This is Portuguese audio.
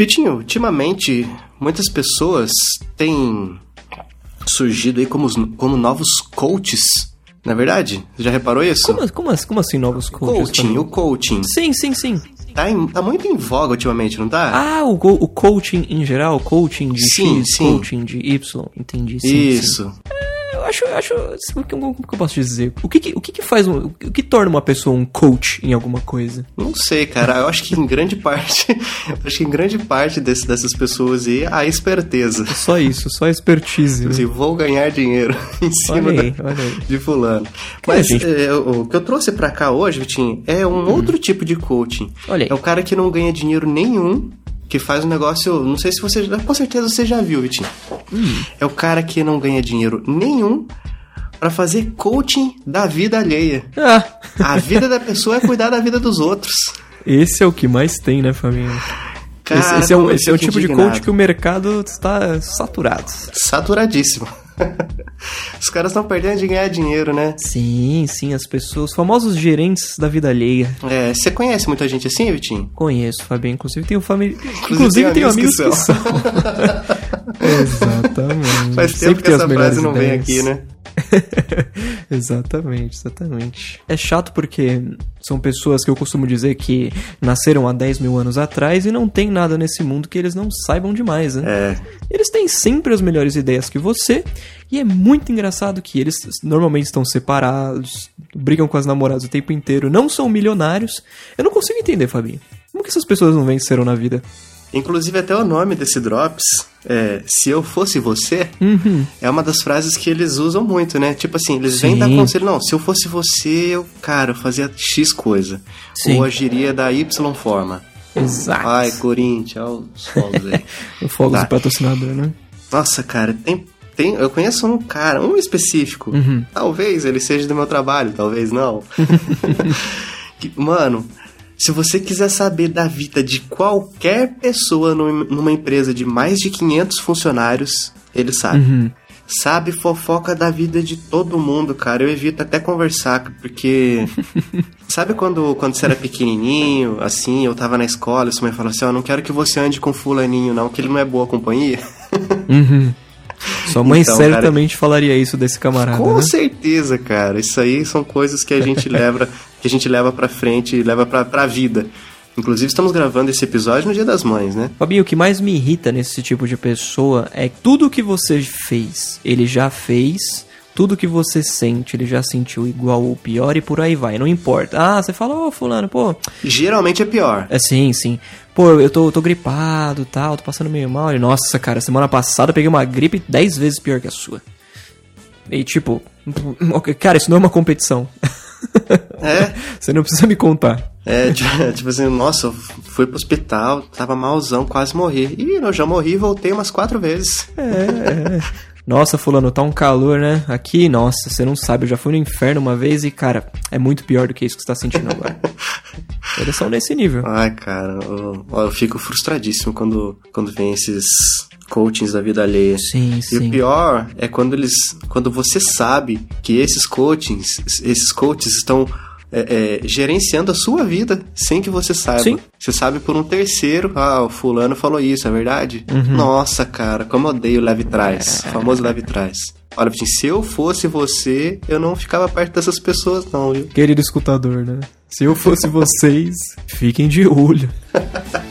Vitinho, ultimamente muitas pessoas têm surgido aí como, como novos coaches. Na é verdade, você já reparou isso? Como, como, como assim novos coaches? Coaching, o coaching. Sim, sim, sim. Tá, em, tá, muito em voga ultimamente, não tá? Ah, o, o coaching em geral, coaching de sim, X, sim. coaching de Y, entendi. Sim, Isso. Sim. É, eu acho, eu acho, como que eu posso dizer? O que que, o que, que faz, um, o que torna uma pessoa um coach em alguma coisa? Não sei, cara. Eu acho que em grande parte, acho que em grande parte desse, dessas pessoas aí a esperteza. Só isso, só expertise. Né? Assim, vou ganhar dinheiro em cima olha aí, da, olha aí. de fulano. Mas gente... é, o, o que eu trouxe para cá hoje, Vitinho, é um hum. outro tipo de coaching. Olha aí. É o cara que não ganha dinheiro nenhum que faz um negócio. Não sei se você. Com certeza você já viu, Vitinho. Hum. É o cara que não ganha dinheiro nenhum para fazer coaching da vida alheia. Ah. A vida da pessoa é cuidar da vida dos outros. Esse é o que mais tem, né, família? Cara, esse, esse é, um, esse é o tipo indignado. de coach que o mercado está saturado. Saturadíssimo. Os caras estão perdendo de ganhar dinheiro, né? Sim, sim, as pessoas, os famosos gerentes da vida alheia. É, você conhece muita gente assim, Vitinho? Conheço, Fabinho. Inclusive tenho família. Inclusive, tenho amigos que são. Que são. exatamente. Faz tempo Sempre que essa frase não vem aqui, né? exatamente, exatamente. É chato porque são pessoas que eu costumo dizer que nasceram há 10 mil anos atrás e não tem nada nesse mundo que eles não saibam demais, né? É. Eles têm sempre as melhores ideias que você e é muito engraçado que eles normalmente estão separados, brigam com as namoradas o tempo inteiro, não são milionários. Eu não consigo entender, Fabinho. Como que essas pessoas não venceram na vida? Inclusive, até o nome desse Drops, é, se eu fosse você, uhum. é uma das frases que eles usam muito, né? Tipo assim, eles vêm dar conselho, não, se eu fosse você, eu, cara, eu fazia X coisa. Sim. Ou agiria da Y forma. Exato. Ai, Corinthians, olha os fogos aí. o fogos tá. patrocinador, né? Nossa, cara, tem, tem, eu conheço um cara, um específico. Uhum. Talvez ele seja do meu trabalho, talvez não. que, mano, se você quiser saber da vida de qualquer pessoa numa empresa de mais de 500 funcionários, ele sabe. Uhum. Sabe fofoca da vida de todo mundo, cara. Eu evito até conversar, porque. sabe quando, quando você era pequenininho, assim, eu tava na escola e sua mãe falou assim: Ó, oh, não quero que você ande com Fulaninho, não, que ele não é boa companhia? uhum. Sua mãe então, certamente cara, falaria isso desse camarada. Com né? certeza, cara. Isso aí são coisas que a gente leva, que a gente leva para frente e leva pra, pra vida. Inclusive, estamos gravando esse episódio no Dia das Mães, né? Fabinho, o que mais me irrita nesse tipo de pessoa é que tudo que você fez, ele já fez. Tudo que você sente, ele já sentiu igual ou pior e por aí vai, não importa. Ah, você fala, ô oh, fulano, pô. Geralmente é pior. É sim, sim. Pô, eu tô, tô gripado tal, tô passando meio mal. E, nossa, cara, semana passada eu peguei uma gripe 10 vezes pior que a sua. E tipo, cara, isso não é uma competição. É? Você não precisa me contar. É, tipo, tipo assim, nossa, eu fui pro hospital, tava malzão, quase morri. E eu já morri e voltei umas quatro vezes. É, é. Nossa, fulano, tá um calor, né? Aqui, nossa, você não sabe, eu já fui no inferno uma vez e, cara, é muito pior do que isso que você tá sentindo agora. Eles são nesse nível. Ai, cara, eu, eu fico frustradíssimo quando, quando vem esses coachings da vida alheia. Sim, e sim. o pior é quando eles. Quando você sabe que esses coachings, esses coaches estão é, é, gerenciando a sua vida sem que você saiba. Sim. Você sabe por um terceiro, ah, o fulano falou isso, é verdade? Uhum. Nossa, cara, como eu odeio leve trás. É. Famoso leve trás. Olha, Vitinho, se eu fosse você, eu não ficava perto dessas pessoas, não, viu? Querido escutador, né? Se eu fosse vocês, fiquem de olho.